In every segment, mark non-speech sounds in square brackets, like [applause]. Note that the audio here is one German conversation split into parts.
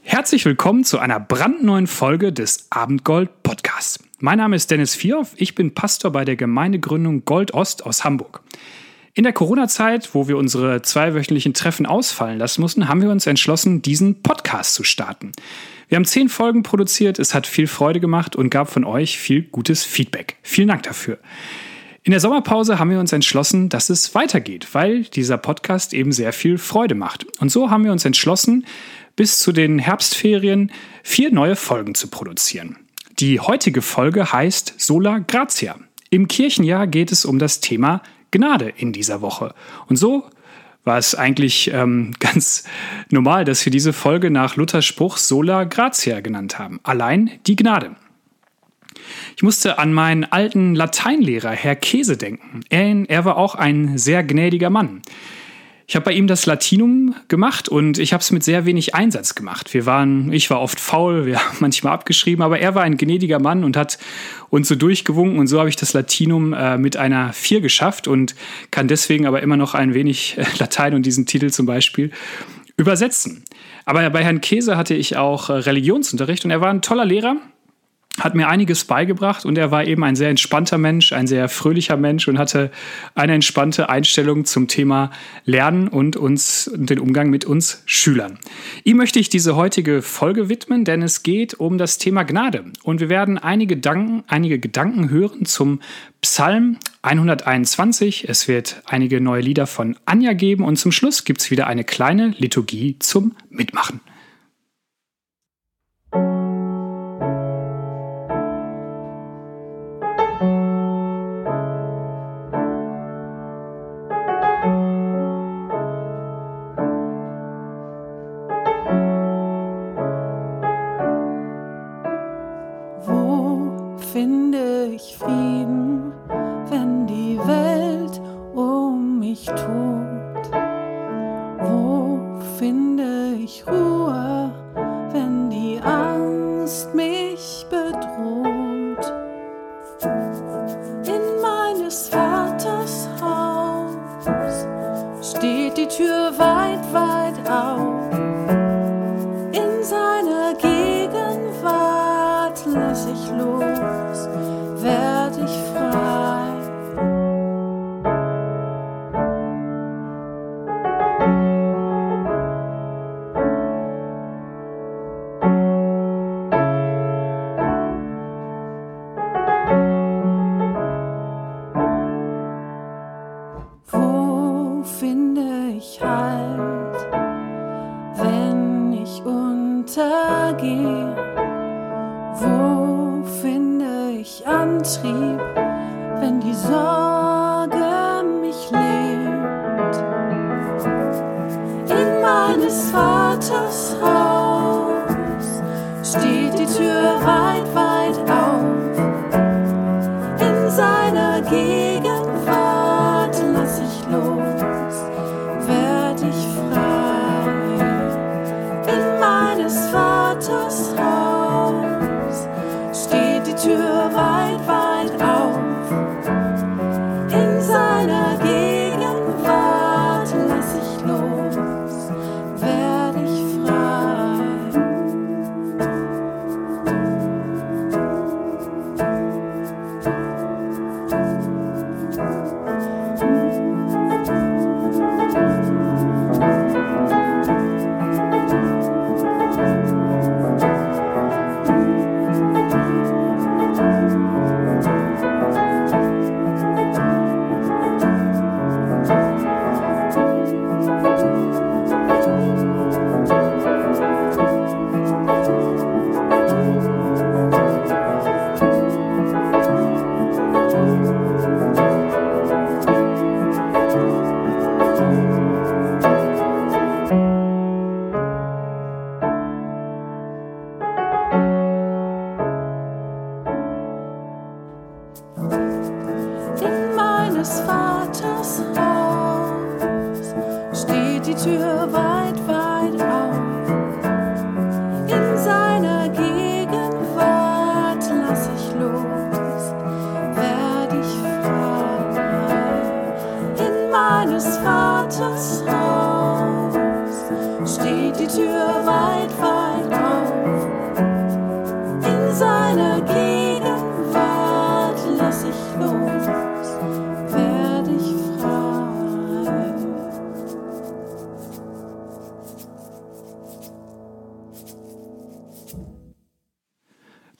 Herzlich willkommen zu einer brandneuen Folge des Abendgold Podcasts. Mein Name ist Dennis Vierhoff, ich bin Pastor bei der Gemeindegründung Gold Ost aus Hamburg. In der Corona-Zeit, wo wir unsere zweiwöchentlichen Treffen ausfallen lassen mussten, haben wir uns entschlossen, diesen Podcast zu starten. Wir haben zehn Folgen produziert, es hat viel Freude gemacht und gab von euch viel gutes Feedback. Vielen Dank dafür. In der Sommerpause haben wir uns entschlossen, dass es weitergeht, weil dieser Podcast eben sehr viel Freude macht. Und so haben wir uns entschlossen, bis zu den Herbstferien vier neue Folgen zu produzieren. Die heutige Folge heißt Sola Gratia. Im Kirchenjahr geht es um das Thema Gnade in dieser Woche. Und so war es eigentlich ähm, [laughs] ganz normal, dass wir diese Folge nach Luthers Spruch Sola Gratia genannt haben. Allein die Gnade. Ich musste an meinen alten Lateinlehrer, Herr Käse, denken. Er, er war auch ein sehr gnädiger Mann. Ich habe bei ihm das Latinum gemacht und ich habe es mit sehr wenig Einsatz gemacht. Wir waren, ich war oft faul, wir [laughs] haben manchmal abgeschrieben, aber er war ein gnädiger Mann und hat uns so durchgewunken und so habe ich das Latinum äh, mit einer 4 geschafft und kann deswegen aber immer noch ein wenig äh, Latein und diesen Titel zum Beispiel übersetzen. Aber bei Herrn Käse hatte ich auch äh, Religionsunterricht und er war ein toller Lehrer hat mir einiges beigebracht und er war eben ein sehr entspannter Mensch, ein sehr fröhlicher Mensch und hatte eine entspannte Einstellung zum Thema Lernen und uns den Umgang mit uns Schülern. Ihm möchte ich diese heutige Folge widmen, denn es geht um das Thema Gnade und wir werden einige Gedanken, einige Gedanken hören zum Psalm 121. Es wird einige neue Lieder von Anja geben und zum Schluss gibt es wieder eine kleine Liturgie zum Mitmachen.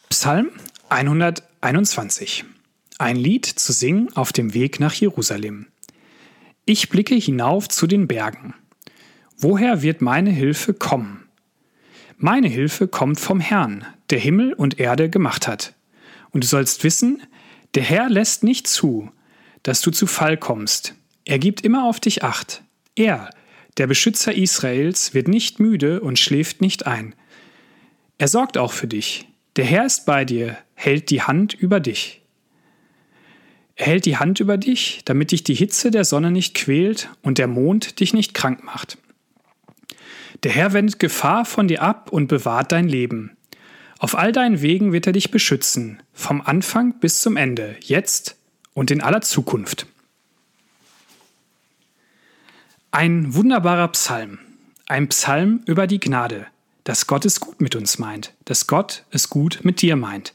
Psalm 121. Ein Lied zu singen auf dem Weg nach Jerusalem. Ich blicke hinauf zu den Bergen. Woher wird meine Hilfe kommen? Meine Hilfe kommt vom Herrn, der Himmel und Erde gemacht hat. Und du sollst wissen, der Herr lässt nicht zu, dass du zu Fall kommst. Er gibt immer auf dich acht. Er, der Beschützer Israels, wird nicht müde und schläft nicht ein. Er sorgt auch für dich. Der Herr ist bei dir, hält die Hand über dich. Er hält die Hand über dich, damit dich die Hitze der Sonne nicht quält und der Mond dich nicht krank macht. Der Herr wendet Gefahr von dir ab und bewahrt dein Leben. Auf all deinen Wegen wird er dich beschützen, vom Anfang bis zum Ende, jetzt und in aller Zukunft. Ein wunderbarer Psalm, ein Psalm über die Gnade, dass Gott es gut mit uns meint, dass Gott es gut mit dir meint.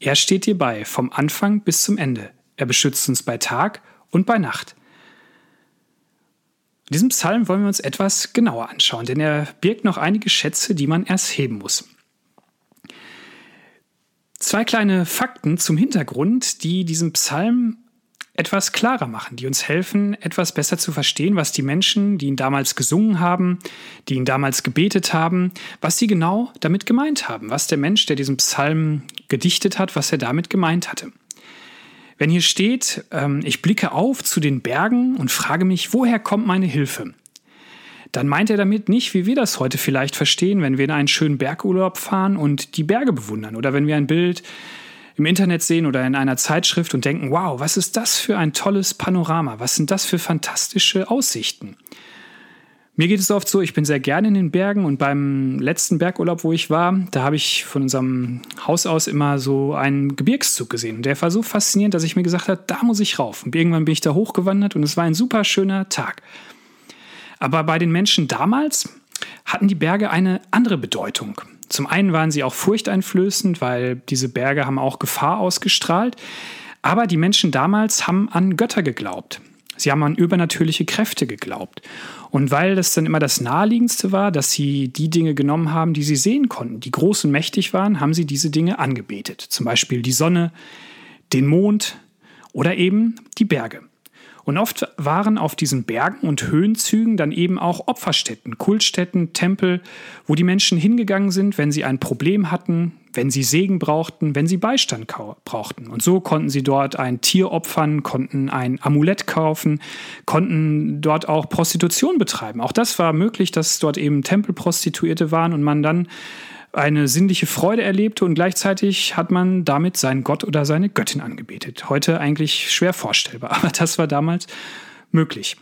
Er steht dir bei, vom Anfang bis zum Ende. Er beschützt uns bei Tag und bei Nacht. Diesen Psalm wollen wir uns etwas genauer anschauen, denn er birgt noch einige Schätze, die man erst heben muss. Zwei kleine Fakten zum Hintergrund, die diesen Psalm etwas klarer machen, die uns helfen, etwas besser zu verstehen, was die Menschen, die ihn damals gesungen haben, die ihn damals gebetet haben, was sie genau damit gemeint haben, was der Mensch, der diesen Psalm gedichtet hat, was er damit gemeint hatte. Wenn hier steht, ähm, ich blicke auf zu den Bergen und frage mich, woher kommt meine Hilfe? Dann meint er damit nicht, wie wir das heute vielleicht verstehen, wenn wir in einen schönen Bergurlaub fahren und die Berge bewundern oder wenn wir ein Bild im Internet sehen oder in einer Zeitschrift und denken, wow, was ist das für ein tolles Panorama? Was sind das für fantastische Aussichten? Mir geht es oft so, ich bin sehr gerne in den Bergen und beim letzten Bergurlaub, wo ich war, da habe ich von unserem Haus aus immer so einen Gebirgszug gesehen. Und der war so faszinierend, dass ich mir gesagt habe, da muss ich rauf. Und irgendwann bin ich da hochgewandert und es war ein super schöner Tag. Aber bei den Menschen damals hatten die Berge eine andere Bedeutung. Zum einen waren sie auch furchteinflößend, weil diese Berge haben auch Gefahr ausgestrahlt. Aber die Menschen damals haben an Götter geglaubt. Sie haben an übernatürliche Kräfte geglaubt. Und weil das dann immer das Naheliegendste war, dass sie die Dinge genommen haben, die sie sehen konnten, die groß und mächtig waren, haben sie diese Dinge angebetet. Zum Beispiel die Sonne, den Mond oder eben die Berge. Und oft waren auf diesen Bergen und Höhenzügen dann eben auch Opferstätten, Kultstätten, Tempel, wo die Menschen hingegangen sind, wenn sie ein Problem hatten, wenn sie Segen brauchten, wenn sie Beistand brauchten. Und so konnten sie dort ein Tier opfern, konnten ein Amulett kaufen, konnten dort auch Prostitution betreiben. Auch das war möglich, dass dort eben Tempelprostituierte waren und man dann eine sinnliche Freude erlebte und gleichzeitig hat man damit seinen Gott oder seine Göttin angebetet. Heute eigentlich schwer vorstellbar, [laughs] aber das war damals möglich.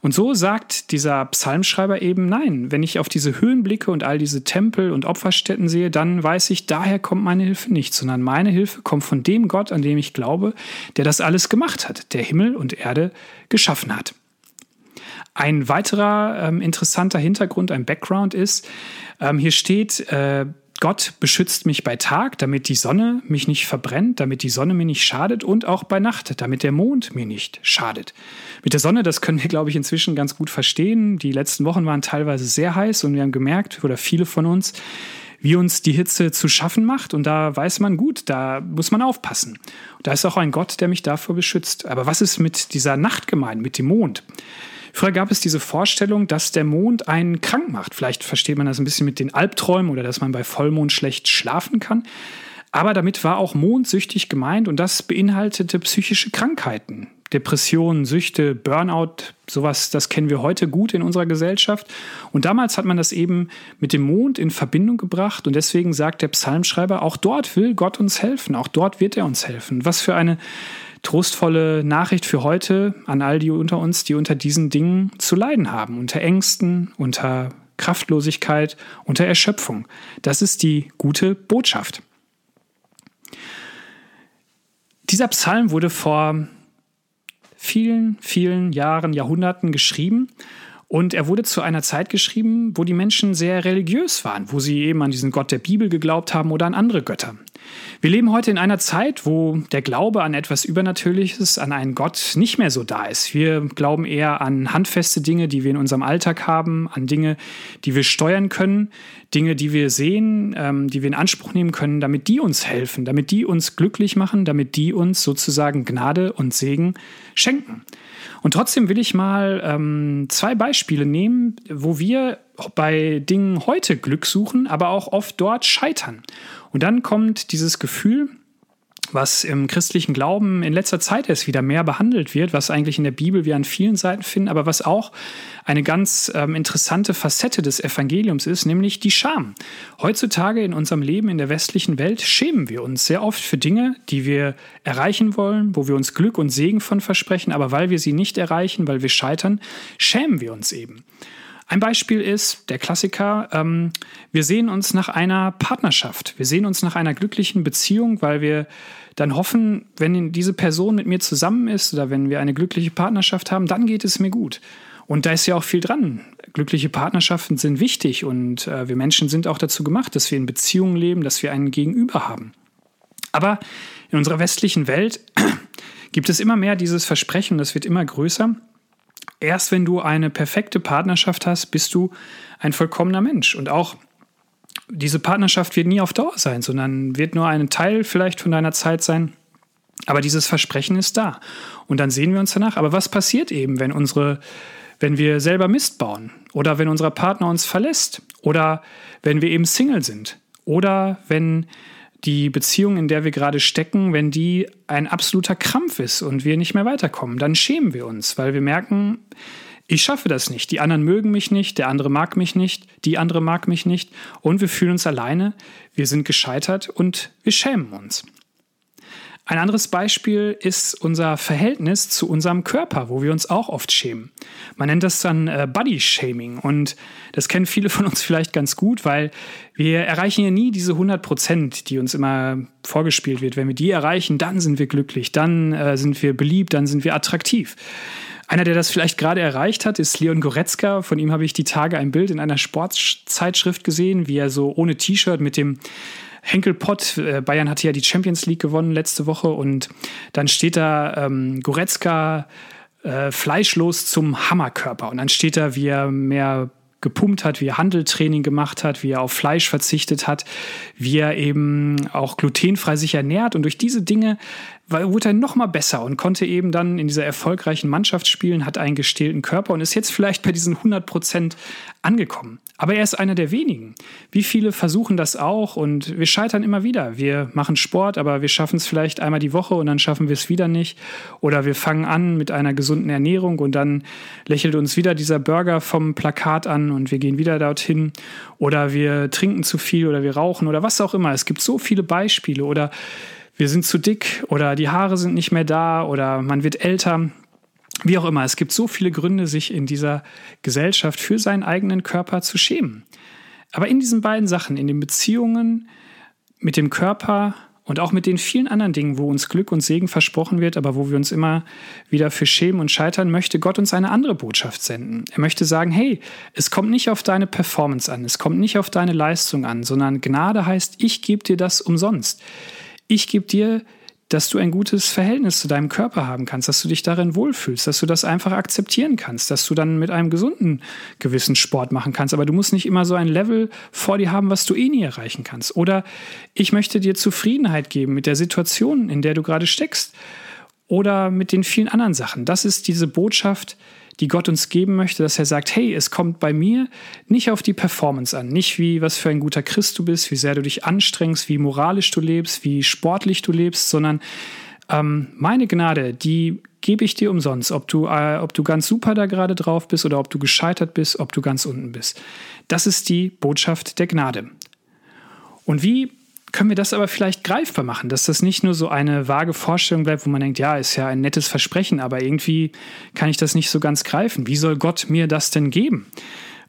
Und so sagt dieser Psalmschreiber eben, nein, wenn ich auf diese Höhen blicke und all diese Tempel und Opferstätten sehe, dann weiß ich, daher kommt meine Hilfe nicht, sondern meine Hilfe kommt von dem Gott, an dem ich glaube, der das alles gemacht hat, der Himmel und Erde geschaffen hat. Ein weiterer ähm, interessanter Hintergrund, ein Background ist, ähm, hier steht, äh, Gott beschützt mich bei Tag, damit die Sonne mich nicht verbrennt, damit die Sonne mir nicht schadet und auch bei Nacht, damit der Mond mir nicht schadet. Mit der Sonne, das können wir, glaube ich, inzwischen ganz gut verstehen. Die letzten Wochen waren teilweise sehr heiß und wir haben gemerkt, oder viele von uns, wie uns die Hitze zu schaffen macht. Und da weiß man gut, da muss man aufpassen. Und da ist auch ein Gott, der mich davor beschützt. Aber was ist mit dieser Nacht gemeint, mit dem Mond? Früher gab es diese Vorstellung, dass der Mond einen krank macht. Vielleicht versteht man das ein bisschen mit den Albträumen oder dass man bei Vollmond schlecht schlafen kann. Aber damit war auch mondsüchtig gemeint und das beinhaltete psychische Krankheiten. Depressionen, Süchte, Burnout, sowas, das kennen wir heute gut in unserer Gesellschaft. Und damals hat man das eben mit dem Mond in Verbindung gebracht und deswegen sagt der Psalmschreiber, auch dort will Gott uns helfen, auch dort wird er uns helfen. Was für eine trostvolle Nachricht für heute an all die unter uns, die unter diesen Dingen zu leiden haben, unter Ängsten, unter Kraftlosigkeit, unter Erschöpfung. Das ist die gute Botschaft. Dieser Psalm wurde vor vielen, vielen Jahren, Jahrhunderten geschrieben und er wurde zu einer Zeit geschrieben, wo die Menschen sehr religiös waren, wo sie eben an diesen Gott der Bibel geglaubt haben oder an andere Götter. Wir leben heute in einer Zeit, wo der Glaube an etwas Übernatürliches, an einen Gott nicht mehr so da ist. Wir glauben eher an handfeste Dinge, die wir in unserem Alltag haben, an Dinge, die wir steuern können, Dinge, die wir sehen, ähm, die wir in Anspruch nehmen können, damit die uns helfen, damit die uns glücklich machen, damit die uns sozusagen Gnade und Segen schenken. Und trotzdem will ich mal ähm, zwei Beispiele nehmen, wo wir bei Dingen heute Glück suchen, aber auch oft dort scheitern. Und dann kommt dieses Gefühl, was im christlichen Glauben in letzter Zeit erst wieder mehr behandelt wird, was eigentlich in der Bibel wir an vielen Seiten finden, aber was auch eine ganz ähm, interessante Facette des Evangeliums ist, nämlich die Scham. Heutzutage in unserem Leben in der westlichen Welt schämen wir uns sehr oft für Dinge, die wir erreichen wollen, wo wir uns Glück und Segen von versprechen, aber weil wir sie nicht erreichen, weil wir scheitern, schämen wir uns eben. Ein Beispiel ist der Klassiker, ähm, wir sehen uns nach einer Partnerschaft, wir sehen uns nach einer glücklichen Beziehung, weil wir dann hoffen, wenn diese Person mit mir zusammen ist oder wenn wir eine glückliche Partnerschaft haben, dann geht es mir gut. Und da ist ja auch viel dran. Glückliche Partnerschaften sind wichtig und äh, wir Menschen sind auch dazu gemacht, dass wir in Beziehungen leben, dass wir einen Gegenüber haben. Aber in unserer westlichen Welt [clears throat] gibt es immer mehr dieses Versprechen, das wird immer größer, erst wenn du eine perfekte Partnerschaft hast, bist du ein vollkommener Mensch. Und auch diese Partnerschaft wird nie auf Dauer sein, sondern wird nur ein Teil vielleicht von deiner Zeit sein. Aber dieses Versprechen ist da. Und dann sehen wir uns danach. Aber was passiert eben, wenn unsere, wenn wir selber Mist bauen? Oder wenn unser Partner uns verlässt? Oder wenn wir eben Single sind? Oder wenn die Beziehung, in der wir gerade stecken, wenn die ein absoluter Krampf ist und wir nicht mehr weiterkommen, dann schämen wir uns, weil wir merken, ich schaffe das nicht. Die anderen mögen mich nicht, der andere mag mich nicht, die andere mag mich nicht und wir fühlen uns alleine, wir sind gescheitert und wir schämen uns. Ein anderes Beispiel ist unser Verhältnis zu unserem Körper, wo wir uns auch oft schämen. Man nennt das dann äh, Body Shaming und das kennen viele von uns [laughs] vielleicht ganz gut, weil wir erreichen ja nie diese 100 Prozent, die uns immer vorgespielt wird. Wenn wir die erreichen, dann sind wir glücklich, dann äh, sind wir beliebt, dann sind wir attraktiv. Einer, der das vielleicht gerade erreicht hat, ist Leon Goretzka. Von ihm habe ich die Tage ein Bild in einer Sportzeitschrift gesehen, wie er so ohne T-Shirt mit dem Henkel Pott, äh, Bayern hatte ja die Champions League gewonnen letzte Woche und dann steht da ähm, Goretzka äh, fleischlos zum Hammerkörper und dann steht da, wie er mehr gepumpt hat, wie er Handeltraining gemacht hat, wie er auf Fleisch verzichtet hat, wie er eben auch glutenfrei sich ernährt. Und durch diese Dinge wurde er noch mal besser und konnte eben dann in dieser erfolgreichen Mannschaft spielen, hat einen gestählten Körper und ist jetzt vielleicht bei diesen 100 Prozent angekommen. Aber er ist einer der wenigen. Wie viele versuchen das auch und wir scheitern immer wieder. Wir machen Sport, aber wir schaffen es vielleicht einmal die Woche und dann schaffen wir es wieder nicht. Oder wir fangen an mit einer gesunden Ernährung und dann lächelt uns wieder dieser Burger vom Plakat an und wir gehen wieder dorthin. Oder wir trinken zu viel oder wir rauchen oder was auch immer. Es gibt so viele Beispiele. Oder wir sind zu dick oder die Haare sind nicht mehr da oder man wird älter. Wie auch immer, es gibt so viele Gründe, sich in dieser Gesellschaft für seinen eigenen Körper zu schämen. Aber in diesen beiden Sachen, in den Beziehungen mit dem Körper und auch mit den vielen anderen Dingen, wo uns Glück und Segen versprochen wird, aber wo wir uns immer wieder für schämen und scheitern, möchte Gott uns eine andere Botschaft senden. Er möchte sagen, hey, es kommt nicht auf deine Performance an, es kommt nicht auf deine Leistung an, sondern Gnade heißt, ich gebe dir das umsonst. Ich gebe dir dass du ein gutes Verhältnis zu deinem Körper haben kannst, dass du dich darin wohlfühlst, dass du das einfach akzeptieren kannst, dass du dann mit einem gesunden gewissen Sport machen kannst. Aber du musst nicht immer so ein Level vor dir haben, was du eh nie erreichen kannst. Oder ich möchte dir Zufriedenheit geben mit der Situation, in der du gerade steckst. Oder mit den vielen anderen Sachen. Das ist diese Botschaft, die Gott uns geben möchte, dass er sagt, hey, es kommt bei mir nicht auf die Performance an, nicht wie was für ein guter Christ du bist, wie sehr du dich anstrengst, wie moralisch du lebst, wie sportlich du lebst, sondern ähm, meine Gnade, die gebe ich dir umsonst, ob du, äh, ob du ganz super da gerade drauf bist oder ob du gescheitert bist, ob du ganz unten bist. Das ist die Botschaft der Gnade. Und wie können wir das aber vielleicht greifbar machen, dass das nicht nur so eine vage Vorstellung bleibt, wo man denkt, ja, ist ja ein nettes Versprechen, aber irgendwie kann ich das nicht so ganz greifen. Wie soll Gott mir das denn geben?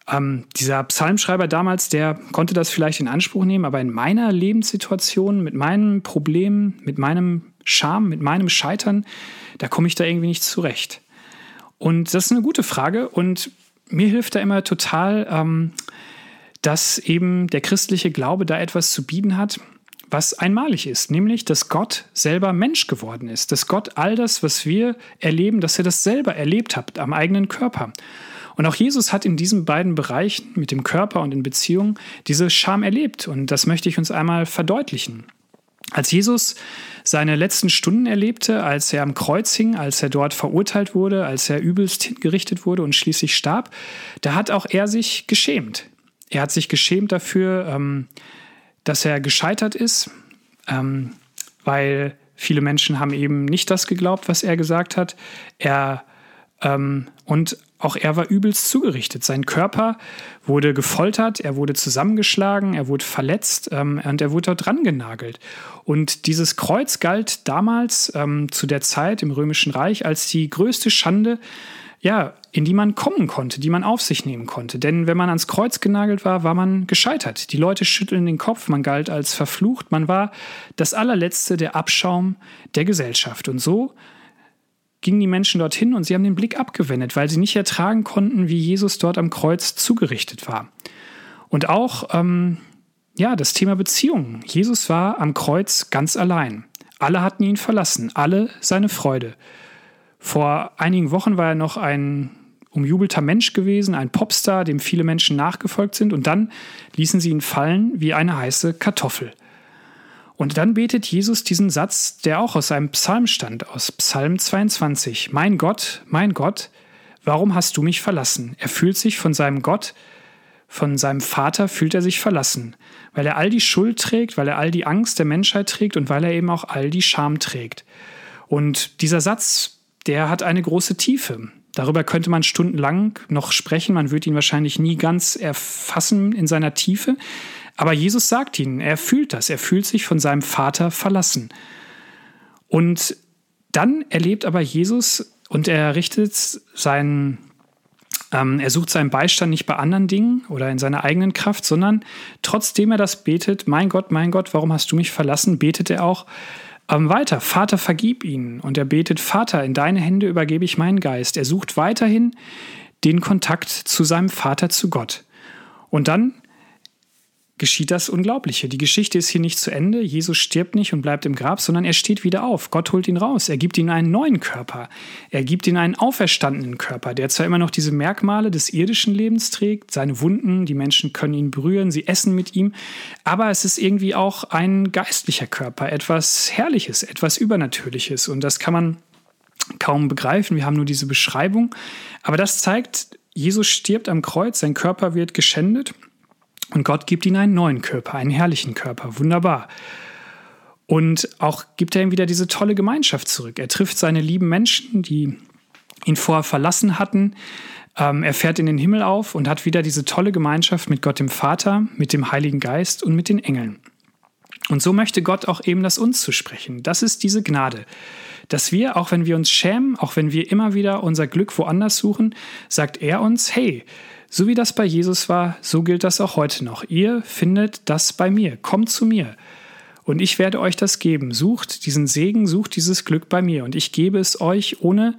Ähm, dieser Psalmschreiber damals, der konnte das vielleicht in Anspruch nehmen, aber in meiner Lebenssituation, mit meinen Problemen, mit meinem Scham, mit meinem Scheitern, da komme ich da irgendwie nicht zurecht. Und das ist eine gute Frage und mir hilft da immer total, ähm, dass eben der christliche Glaube da etwas zu bieten hat, was einmalig ist, nämlich, dass Gott selber Mensch geworden ist, dass Gott all das, was wir erleben, dass er das selber erlebt hat am eigenen Körper. Und auch Jesus hat in diesen beiden Bereichen, mit dem Körper und in Beziehungen, diese Scham erlebt. Und das möchte ich uns einmal verdeutlichen. Als Jesus seine letzten Stunden erlebte, als er am Kreuz hing, als er dort verurteilt wurde, als er übelst hingerichtet wurde und schließlich starb, da hat auch er sich geschämt. Er hat sich geschämt dafür, ähm, dass er gescheitert ist, ähm, weil viele Menschen haben eben nicht das geglaubt, was er gesagt hat. Er ähm, und auch er war übelst zugerichtet. Sein Körper wurde gefoltert, er wurde zusammengeschlagen, er wurde verletzt ähm, und er wurde dort dran genagelt. Und dieses Kreuz galt damals ähm, zu der Zeit im Römischen Reich als die größte Schande, ja, in die man kommen konnte, die man auf sich nehmen konnte. Denn wenn man ans Kreuz genagelt war, war man gescheitert. Die Leute schütteln den Kopf, man galt als verflucht, man war das allerletzte, der Abschaum der Gesellschaft. Und so gingen die Menschen dorthin und sie haben den Blick abgewendet, weil sie nicht ertragen konnten, wie Jesus dort am Kreuz zugerichtet war. Und auch ähm, ja, das Thema Beziehungen. Jesus war am Kreuz ganz allein. Alle hatten ihn verlassen, alle seine Freude. Vor einigen Wochen war er noch ein umjubelter Mensch gewesen, ein Popstar, dem viele Menschen nachgefolgt sind, und dann ließen sie ihn fallen wie eine heiße Kartoffel. Und dann betet Jesus diesen Satz, der auch aus einem Psalm stand, aus Psalm 22. Mein Gott, mein Gott, warum hast du mich verlassen? Er fühlt sich von seinem Gott, von seinem Vater fühlt er sich verlassen, weil er all die Schuld trägt, weil er all die Angst der Menschheit trägt und weil er eben auch all die Scham trägt. Und dieser Satz, der hat eine große Tiefe. Darüber könnte man stundenlang noch sprechen, man würde ihn wahrscheinlich nie ganz erfassen in seiner Tiefe. Aber Jesus sagt ihnen, er fühlt das, er fühlt sich von seinem Vater verlassen. Und dann erlebt aber Jesus und er richtet seinen, ähm, er sucht seinen Beistand nicht bei anderen Dingen oder in seiner eigenen Kraft, sondern trotzdem er das betet, mein Gott, mein Gott, warum hast du mich verlassen, betet er auch ähm, weiter, Vater, vergib ihnen. Und er betet, Vater, in deine Hände übergebe ich meinen Geist. Er sucht weiterhin den Kontakt zu seinem Vater, zu Gott. Und dann geschieht das Unglaubliche. Die Geschichte ist hier nicht zu Ende. Jesus stirbt nicht und bleibt im Grab, sondern er steht wieder auf. Gott holt ihn raus. Er gibt ihm einen neuen Körper. Er gibt ihm einen auferstandenen Körper, der zwar immer noch diese Merkmale des irdischen Lebens trägt, seine Wunden, die Menschen können ihn berühren, sie essen mit ihm, aber es ist irgendwie auch ein geistlicher Körper, etwas Herrliches, etwas Übernatürliches. Und das kann man kaum begreifen. Wir haben nur diese Beschreibung. Aber das zeigt, Jesus stirbt am Kreuz, sein Körper wird geschändet und Gott gibt ihm einen neuen Körper, einen herrlichen Körper. Wunderbar. Und auch gibt er ihm wieder diese tolle Gemeinschaft zurück. Er trifft seine lieben Menschen, die ihn vorher verlassen hatten. Ähm, er fährt in den Himmel auf und hat wieder diese tolle Gemeinschaft mit Gott dem Vater, mit dem Heiligen Geist und mit den Engeln. Und so möchte Gott auch eben das uns zu sprechen. Das ist diese Gnade, dass wir, auch wenn wir uns schämen, auch wenn wir immer wieder unser Glück woanders suchen, sagt er uns, hey, so wie das bei Jesus war, so gilt das auch heute noch. Ihr findet das bei mir. Kommt zu mir. Und ich werde euch das geben. Sucht diesen Segen, sucht dieses Glück bei mir. Und ich gebe es euch, ohne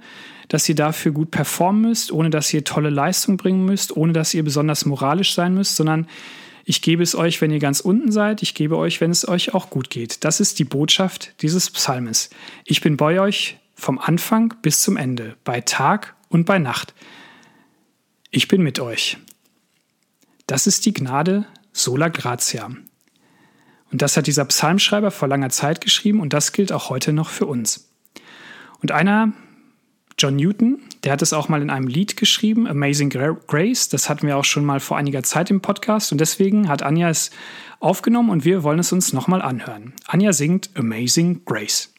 dass ihr dafür gut performen müsst, ohne dass ihr tolle Leistung bringen müsst, ohne dass ihr besonders moralisch sein müsst, sondern ich gebe es euch, wenn ihr ganz unten seid. Ich gebe euch, wenn es euch auch gut geht. Das ist die Botschaft dieses Psalmes. Ich bin bei euch vom Anfang bis zum Ende, bei Tag und bei Nacht ich bin mit euch. Das ist die Gnade sola gratia. Und das hat dieser Psalmschreiber vor langer Zeit geschrieben und das gilt auch heute noch für uns. Und einer, John Newton, der hat es auch mal in einem Lied geschrieben, Amazing Grace. Das hatten wir auch schon mal vor einiger Zeit im Podcast und deswegen hat Anja es aufgenommen und wir wollen es uns nochmal anhören. Anja singt Amazing Grace.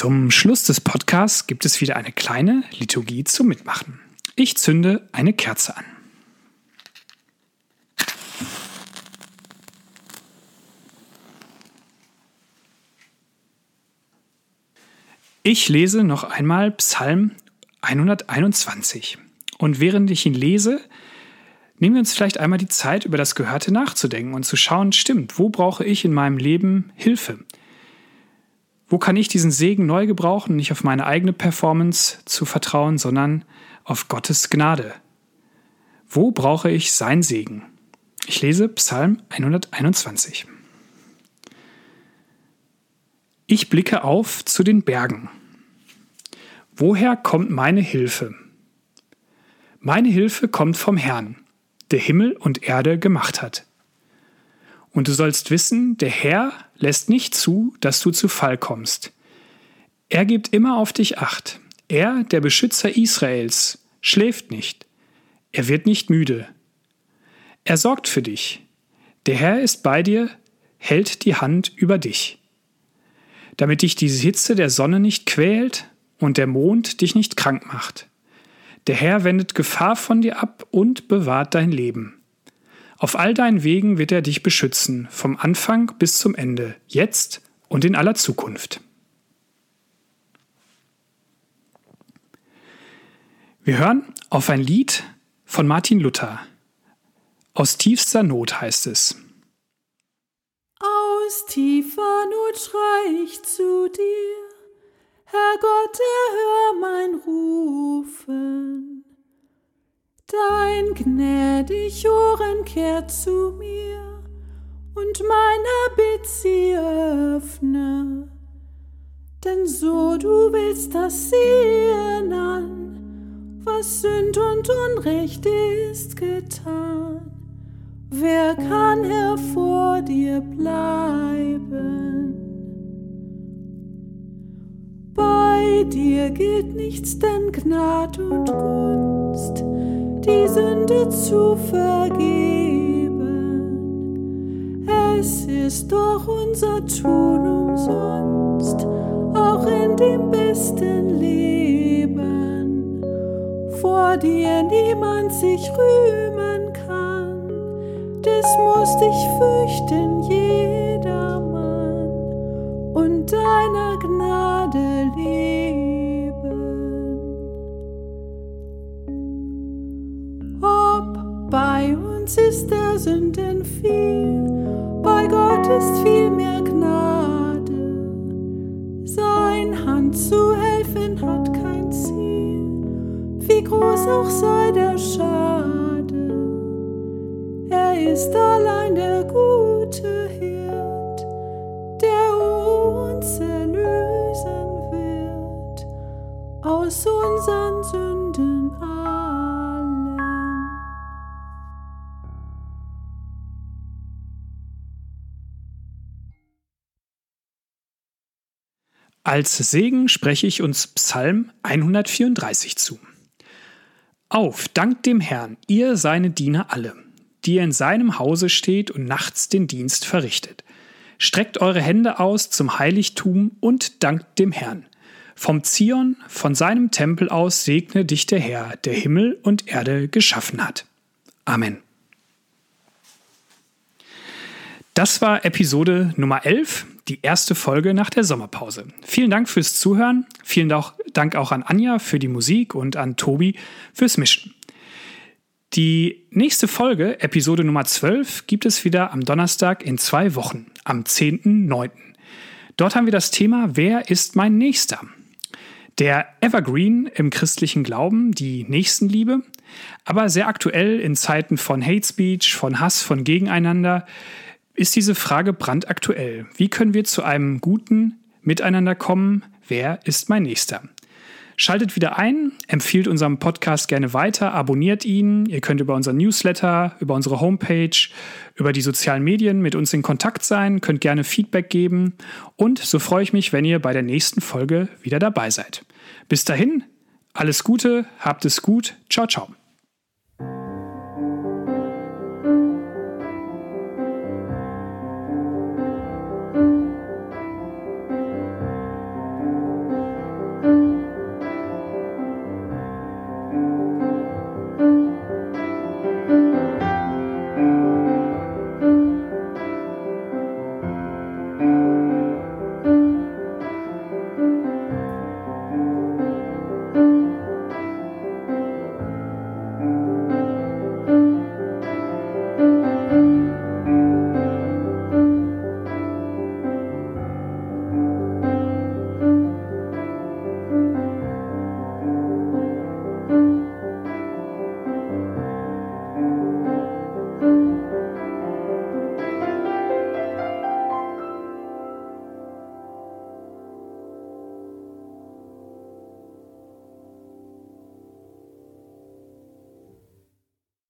Zum Schluss des Podcasts gibt es wieder eine kleine Liturgie zum Mitmachen. Ich zünde eine Kerze an. Ich lese noch einmal Psalm 121. Und während ich ihn lese, nehmen wir uns vielleicht einmal die Zeit, über das Gehörte nachzudenken und zu schauen, stimmt, wo brauche ich in meinem Leben Hilfe? Wo kann ich diesen Segen neu gebrauchen, nicht auf meine eigene Performance zu vertrauen, sondern auf Gottes Gnade? Wo brauche ich sein Segen? Ich lese Psalm 121. Ich blicke auf zu den Bergen. Woher kommt meine Hilfe? Meine Hilfe kommt vom Herrn, der Himmel und Erde gemacht hat. Und du sollst wissen, der Herr lässt nicht zu, dass du zu Fall kommst. Er gibt immer auf dich acht. Er, der Beschützer Israels, schläft nicht. Er wird nicht müde. Er sorgt für dich. Der Herr ist bei dir, hält die Hand über dich. Damit dich diese Hitze der Sonne nicht quält und der Mond dich nicht krank macht. Der Herr wendet Gefahr von dir ab und bewahrt dein Leben. Auf all deinen Wegen wird er dich beschützen, vom Anfang bis zum Ende, jetzt und in aller Zukunft. Wir hören auf ein Lied von Martin Luther. Aus tiefster Not heißt es. Aus tiefer Not schrei ich zu dir Herr Gott, erhör mein Rufen. Dein gnädig Ohren kehrt zu mir und meiner Bitt sie öffne. Denn so du willst das sehen an, was Sünd und Unrecht ist getan. Wer kann Herr vor dir bleiben? Bei dir gilt nichts, denn Gnad und Gunst, Sünde zu vergeben. Es ist doch unser Tun umsonst, auch in dem besten Leben. Vor dir niemand sich rühmen kann, des muss dich fürchten jedermann und deiner Gnade Sünden viel, bei Gott ist viel mehr Gnade. Sein Hand zu helfen hat kein Ziel, wie groß auch sei der Schade. Er ist allein der gute Hirt, der uns erlösen wird aus unseren Sünden allen. Als Segen spreche ich uns Psalm 134 zu. Auf, dankt dem Herrn, ihr seine Diener alle, die ihr in seinem Hause steht und nachts den Dienst verrichtet. Streckt eure Hände aus zum Heiligtum und dankt dem Herrn. Vom Zion, von seinem Tempel aus segne dich der Herr, der Himmel und Erde geschaffen hat. Amen. Das war Episode Nummer 11, die erste Folge nach der Sommerpause. Vielen Dank fürs Zuhören. Vielen Dank auch an Anja für die Musik und an Tobi fürs Mischen. Die nächste Folge, Episode Nummer 12, gibt es wieder am Donnerstag in zwei Wochen, am 10.9. Dort haben wir das Thema Wer ist mein Nächster? Der Evergreen im christlichen Glauben, die Nächstenliebe, aber sehr aktuell in Zeiten von Hate Speech, von Hass, von Gegeneinander, ist diese Frage brandaktuell. Wie können wir zu einem guten Miteinander kommen? Wer ist mein Nächster? Schaltet wieder ein, empfiehlt unseren Podcast gerne weiter, abonniert ihn. Ihr könnt über unseren Newsletter, über unsere Homepage, über die sozialen Medien mit uns in Kontakt sein, könnt gerne Feedback geben und so freue ich mich, wenn ihr bei der nächsten Folge wieder dabei seid. Bis dahin, alles Gute, habt es gut, ciao, ciao.